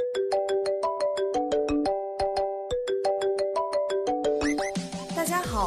Thank you.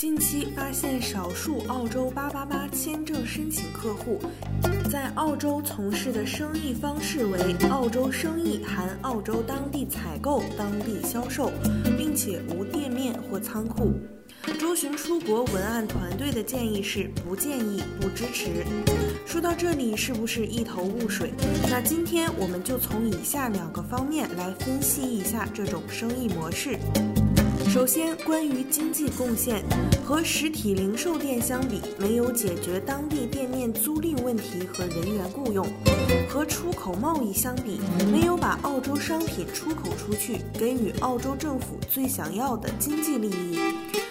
近期发现少数澳洲888签证申请客户在澳洲从事的生意方式为澳洲生意含澳洲当地采购、当地销售，并且无店面或仓库。周巡出国文案团队的建议是不建议、不支持。说到这里，是不是一头雾水？那今天我们就从以下两个方面来分析一下这种生意模式。首先，关于经济贡献，和实体零售店相比，没有解决当地店面租赁问题和人员雇佣；和出口贸易相比，没有把澳洲商品出口出去，给予澳洲政府最想要的经济利益；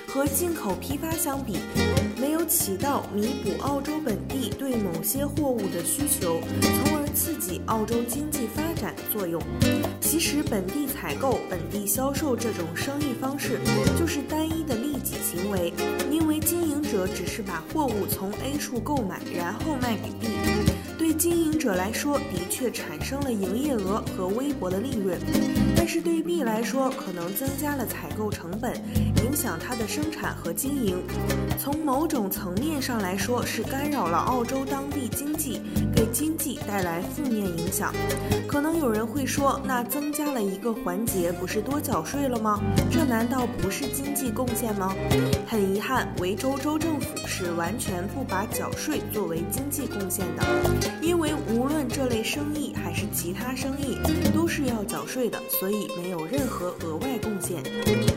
和进口批发相比，起到弥补澳洲本地对某些货物的需求，从而刺激澳洲经济发展作用。其实，本地采购、本地销售这种生意方式就是单一的利己行为，因为经营者只是把货物从 A 处购买，然后卖给 B。对经营者来说，的确产生了营业额和微薄的利润，但是对 B 来说，可能增加了采购成本，影响它的生产和经营。从某种层面上来说，是干扰了澳洲当地经济，给经济带来负面影响。可能有人会说，那增加了一个环节，不是多缴税了吗？这难道不是经济贡献吗？很遗憾，维州州政府是完全不把缴税作为经济贡献的，生意还是其他生意，都是要缴税的，所以没有任何额外贡献。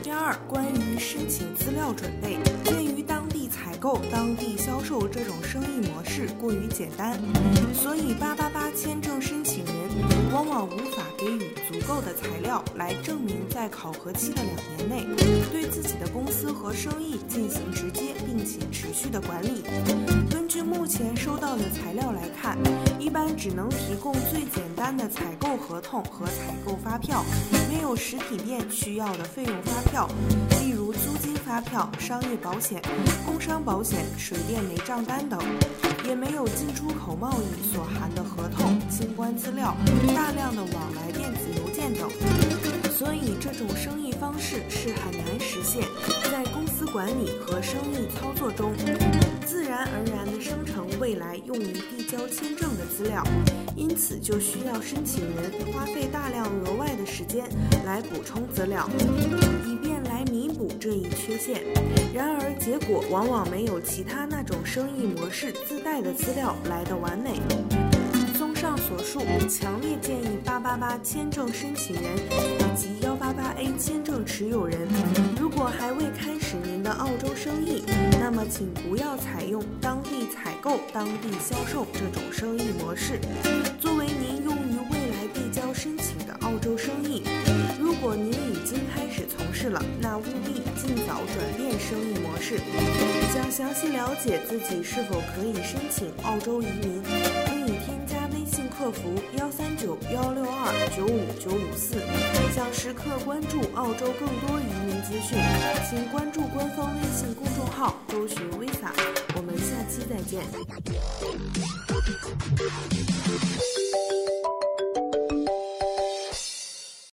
第二，关于申请资料准备，鉴于当地采购、当地销售这种生意模式过于简单，所以八八八签证申请人往往无法给予足够的材料来证明在考核期的两年内，自己的公司和生意进行直接并且持续的管理。根据目前收到的材料来看，一般只能提供最简单的采购合同和采购发票，没有实体店需要的费用发票，例如租金发票、商业保险、工伤保险、水电煤账单等，也没有进出口贸易所含的合同、清关资料、大量的往来电子邮件等。所以，这种生意方式是很难实现，在公司管理和生意操作中，自然而然地生成未来用于递交签证的资料，因此就需要申请人花费大量额外的时间来补充资料，以便来弥补这一缺陷。然而，结果往往没有其他那种生意模式自带的资料来得完美。综上所述，强烈建议八八签证申请人以及幺八八 A 签证持有人，如果还未开始您的澳洲生意，那么请不要采用当地采购、当地销售这种生意模式，作为您用于未来递交申请的澳洲生意。如果您已经开始从事了，那务必尽早转变生意模式。想详细了解自己是否可以申请澳洲移民，客服幺三九幺六二九五九五四。想时刻关注澳洲更多移民资讯，请关注官方微信公众号“周巡 Visa”。我们下期再见。